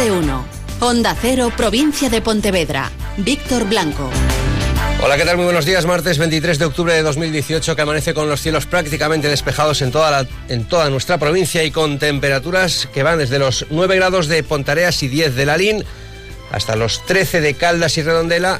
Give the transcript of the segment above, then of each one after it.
de uno. Onda Cero, provincia de Pontevedra. Víctor Blanco. Hola, ¿qué tal? Muy buenos días. Martes 23 de octubre de 2018, que amanece con los cielos prácticamente despejados en toda, en toda nuestra provincia y con temperaturas que van desde los 9 grados de Pontareas y 10 de Lalín hasta los 13 de Caldas y Redondela,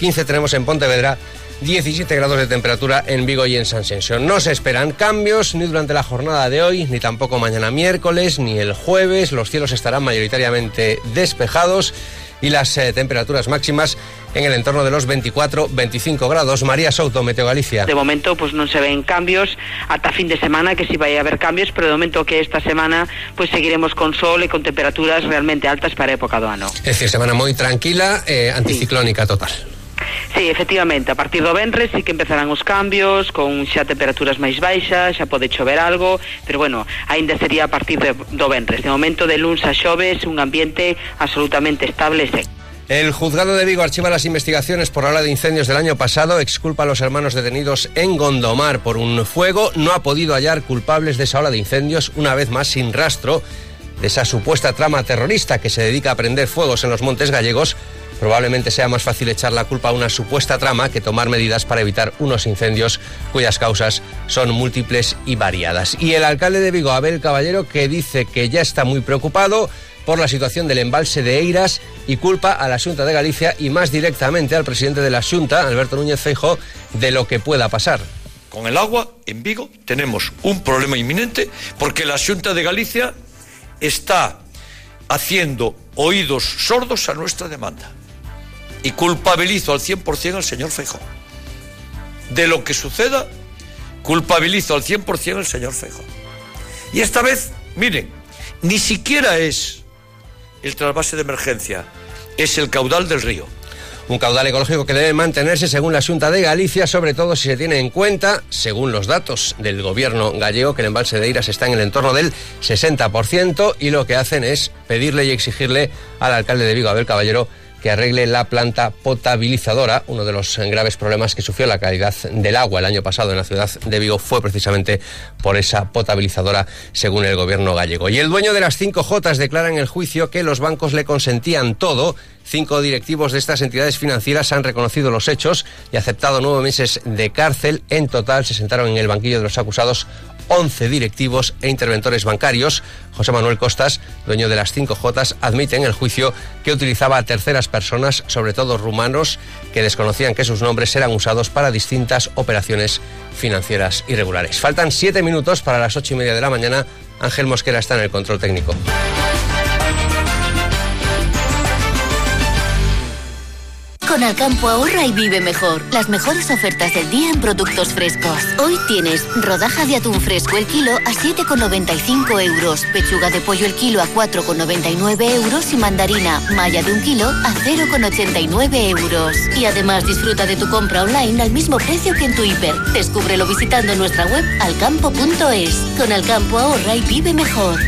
15 tenemos en Pontevedra 17 grados de temperatura en Vigo y en San Sensio. No se esperan cambios ni durante la jornada de hoy, ni tampoco mañana miércoles, ni el jueves. Los cielos estarán mayoritariamente despejados y las eh, temperaturas máximas en el entorno de los 24-25 grados. María Souto, Meteo Galicia. De momento pues non se ven cambios ata fin de semana que si vai a haber cambios, pero de momento que esta semana pues seguiremos con sol e con temperaturas realmente altas para época do ano. Es decir, semana moi tranquila, eh, anticiclónica sí. total. Sí, efectivamente, a partir do venres sí que empezarán os cambios, con xa temperaturas máis baixas, xa pode chover algo, pero bueno, aínda sería a partir de, do venres. De momento de luns a xoves, un ambiente absolutamente estable e. El juzgado de Vigo archiva las investigaciones por la ola de incendios del año pasado, exculpa a los hermanos detenidos en Gondomar por un fuego, no ha podido hallar culpables de esa ola de incendios, una vez más sin rastro de esa supuesta trama terrorista que se dedica a prender fuegos en los montes gallegos probablemente sea más fácil echar la culpa a una supuesta trama que tomar medidas para evitar unos incendios cuyas causas son múltiples y variadas. Y el alcalde de Vigo, Abel Caballero, que dice que ya está muy preocupado por la situación del embalse de Eiras y culpa a la Junta de Galicia y más directamente al presidente de la Junta, Alberto Núñez Feijo, de lo que pueda pasar. Con el agua en Vigo tenemos un problema inminente porque la Junta de Galicia está haciendo oídos sordos a nuestra demanda y culpabilizo al 100% al señor Feijó. De lo que suceda, culpabilizo al 100% al señor Feijó. Y esta vez, miren, ni siquiera es el trasvase de emergencia, es el caudal del río. Un caudal ecológico que debe mantenerse según la Junta de Galicia, sobre todo si se tiene en cuenta, según los datos del gobierno gallego, que el embalse de Iras está en el entorno del 60% y lo que hacen es pedirle y exigirle al alcalde de Vigo, Abel Caballero, que arregle la planta potabilizadora. Uno de los graves problemas que sufrió la calidad del agua el año pasado en la ciudad de Vigo fue precisamente por esa potabilizadora, según el gobierno gallego. Y el dueño de las cinco Jotas declara en el juicio que los bancos le consentían todo. Cinco directivos de estas entidades financieras han reconocido los hechos y aceptado nueve meses de cárcel. En total se sentaron en el banquillo de los acusados 11 directivos e interventores bancarios. José Manuel Costas, dueño de las 5J, admite en el juicio que utilizaba a terceras personas, sobre todo rumanos, que desconocían que sus nombres eran usados para distintas operaciones financieras irregulares. Faltan siete minutos para las ocho y media de la mañana. Ángel Mosquera está en el control técnico. Con Alcampo ahorra y vive mejor. Las mejores ofertas del día en productos frescos. Hoy tienes rodaja de atún fresco el kilo a 7,95 euros, pechuga de pollo el kilo a 4,99 euros y mandarina malla de un kilo a 0,89 euros. Y además disfruta de tu compra online al mismo precio que en tu hiper. Descúbrelo visitando nuestra web alcampo.es. Con Alcampo ahorra y vive mejor.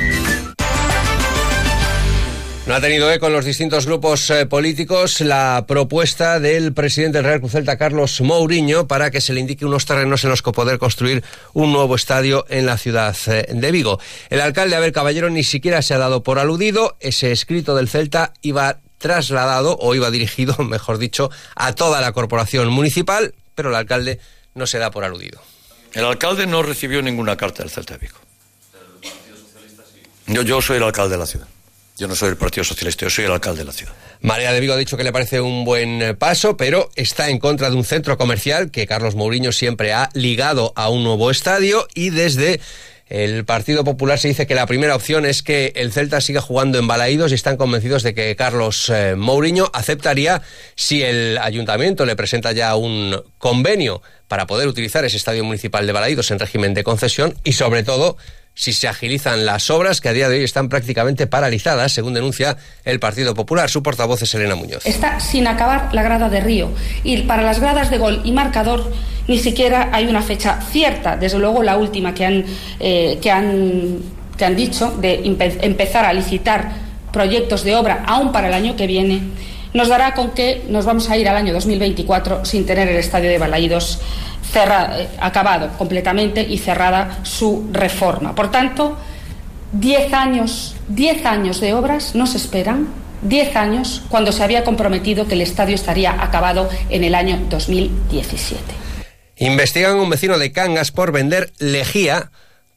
No ha tenido eco en los distintos grupos eh, políticos la propuesta del presidente del Real Cruz Celta, Carlos Mourinho, para que se le indique unos terrenos en los que poder construir un nuevo estadio en la ciudad eh, de Vigo. El alcalde Abel Caballero ni siquiera se ha dado por aludido. Ese escrito del Celta iba trasladado, o iba dirigido, mejor dicho, a toda la corporación municipal, pero el alcalde no se da por aludido. El alcalde no recibió ninguna carta del Celta de Vigo. Yo, yo soy el alcalde de la ciudad. Yo no soy el Partido Socialista, yo soy el alcalde de la ciudad. María de Vigo ha dicho que le parece un buen eh, paso, pero está en contra de un centro comercial que Carlos Mourinho siempre ha ligado a un nuevo estadio y desde el Partido Popular se dice que la primera opción es que el Celta siga jugando en Balaídos y están convencidos de que Carlos eh, Mourinho aceptaría si el ayuntamiento le presenta ya un convenio para poder utilizar ese estadio municipal de Balaídos en régimen de concesión y sobre todo si se agilizan las obras que a día de hoy están prácticamente paralizadas, según denuncia el Partido Popular. Su portavoz es Elena Muñoz. Está sin acabar la grada de Río y para las gradas de gol y marcador ni siquiera hay una fecha cierta, desde luego la última que han, eh, que han, que han dicho de empezar a licitar proyectos de obra aún para el año que viene, nos dará con que nos vamos a ir al año 2024 sin tener el estadio de Balaídos eh, acabado completamente y cerrada su reforma. Por tanto, 10 años, 10 años de obras nos esperan, 10 años cuando se había comprometido que el estadio estaría acabado en el año 2017. Investigan a un vecino de Cangas por vender lejía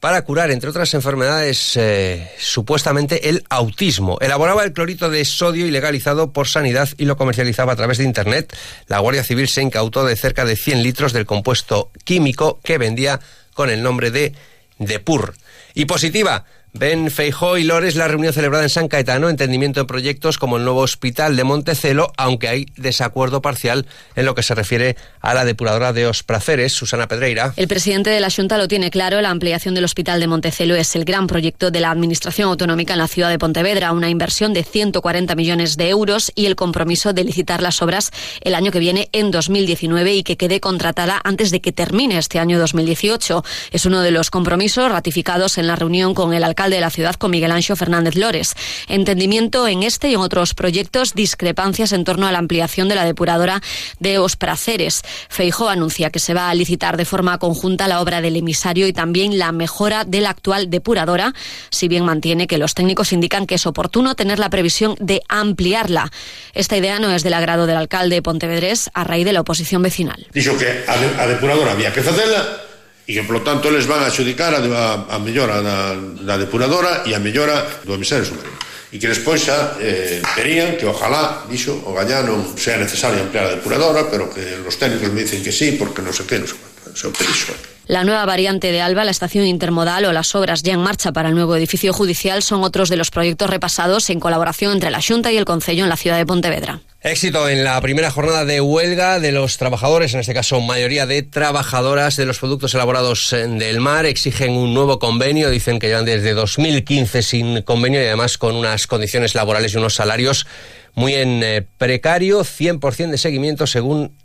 para curar, entre otras enfermedades, eh, supuestamente el autismo. Elaboraba el clorito de sodio ilegalizado por sanidad y lo comercializaba a través de Internet. La Guardia Civil se incautó de cerca de 100 litros del compuesto químico que vendía con el nombre de Depur. Y positiva, Ben Feijó y Lores la reunión celebrada en San Caetano, entendimiento de proyectos como el nuevo hospital de Montecelo, aunque hay desacuerdo parcial en lo que se refiere a la depuradora de Ospraceres, Susana Pedreira. El presidente de la Junta lo tiene claro, la ampliación del hospital de Montecelo es el gran proyecto de la Administración Autonómica en la ciudad de Pontevedra, una inversión de 140 millones de euros y el compromiso de licitar las obras el año que viene en 2019 y que quede contratada antes de que termine este año 2018. Es uno de los compromisos ratificados en la reunión con el alcalde de la ciudad con Miguel Ancho Fernández Lores. Entendimiento en este y en otros proyectos, discrepancias en torno a la ampliación de la depuradora de Ospraceres. Feijo anuncia que se va a licitar de forma conjunta la obra del emisario y también la mejora de la actual depuradora, si bien mantiene que los técnicos indican que es oportuno tener la previsión de ampliarla. Esta idea no es del agrado del alcalde Pontevedrés a raíz de la oposición vecinal. Dijo que a, depuradora había que hacerla e que, polo tanto, eles van a adjudicar a, a, a mellora da, da depuradora e a mellora do emisario submarino e que despois xa eh, verían que ojalá, dixo, o gañá non sea necesario ampliar a depuradora, pero que os técnicos me dicen que sí, porque non sei que, non sei quanto, se o pedixo. La nueva variante de Alba, la estación intermodal o las obras ya en marcha para el nuevo edificio judicial son otros de los proyectos repasados en colaboración entre la Junta y el Concello en la ciudad de Pontevedra. Éxito en la primera jornada de huelga de los trabajadores, en este caso mayoría de trabajadoras de los productos elaborados del mar, exigen un nuevo convenio, dicen que llevan desde 2015 sin convenio y además con unas condiciones laborales y unos salarios muy en eh, precario, 100% de seguimiento según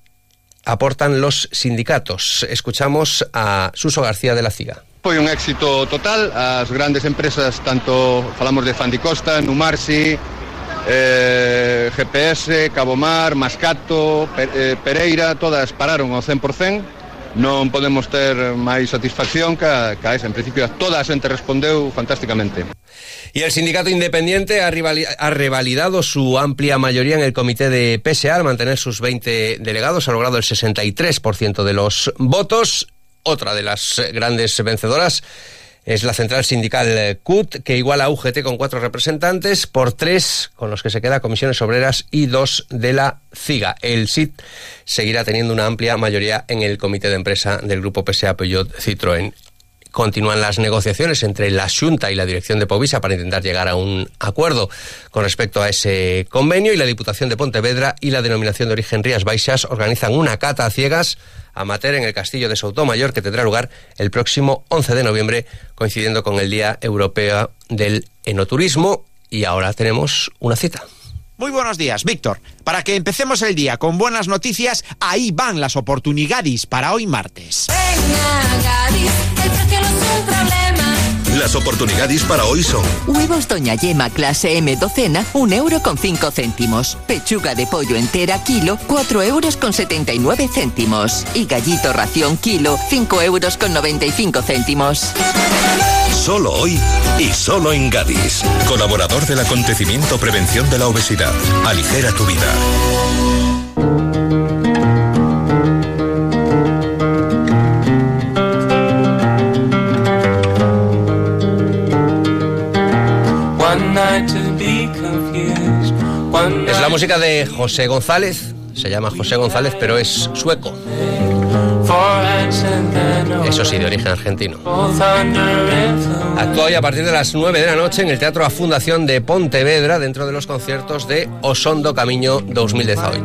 aportan los sindicatos. Escuchamos a Suso García de la CIGA. Foi un éxito total, as grandes empresas, tanto falamos de Fandicosta, Numarsi, eh, GPS, Cabomar, Mascato, eh, Pereira, todas pararon ao 100%, non podemos ter máis satisfacción que a, que a esa. En principio, toda a xente respondeu fantásticamente. Y el sindicato independiente ha, revalidado su amplia mayoría en el comité de PSA al mantener sus 20 delegados, ha logrado el 63% de los votos. Otra de las grandes vencedoras es la central sindical CUT, que iguala a UGT con cuatro representantes, por tres con los que se queda comisiones obreras y dos de la CIGA. El SIT seguirá teniendo una amplia mayoría en el comité de empresa del grupo PSA Peugeot Citroën continúan las negociaciones entre la Junta y la dirección de Povisa para intentar llegar a un acuerdo con respecto a ese convenio y la Diputación de Pontevedra y la denominación de origen Rías Baixas organizan una cata a ciegas amateur en el Castillo de Soutomayor que tendrá lugar el próximo 11 de noviembre coincidiendo con el Día Europeo del Enoturismo y ahora tenemos una cita. Muy buenos días, Víctor. Para que empecemos el día con buenas noticias, ahí van las oportunidades para hoy martes. Las oportunidades para hoy son Huevos Doña Yema clase M docena, un euro con cinco céntimos. Pechuga de pollo entera kilo, 4 euros con 79 céntimos. Y gallito ración kilo, 5 euros con 95 céntimos. Solo hoy y solo en Gadis. Colaborador del acontecimiento Prevención de la Obesidad. Aligera tu vida. Música de José González. Se llama José González, pero es sueco. Eso sí, de origen argentino. Actúa hoy a partir de las 9 de la noche en el Teatro A Fundación de Pontevedra dentro de los conciertos de Osondo Camiño 2018.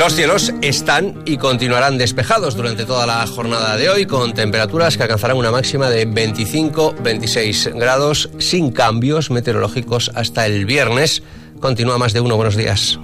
Los cielos están y continuarán despejados durante toda la jornada de hoy, con temperaturas que alcanzarán una máxima de 25-26 grados, sin cambios meteorológicos hasta el viernes. Continúa más de uno. Buenos días.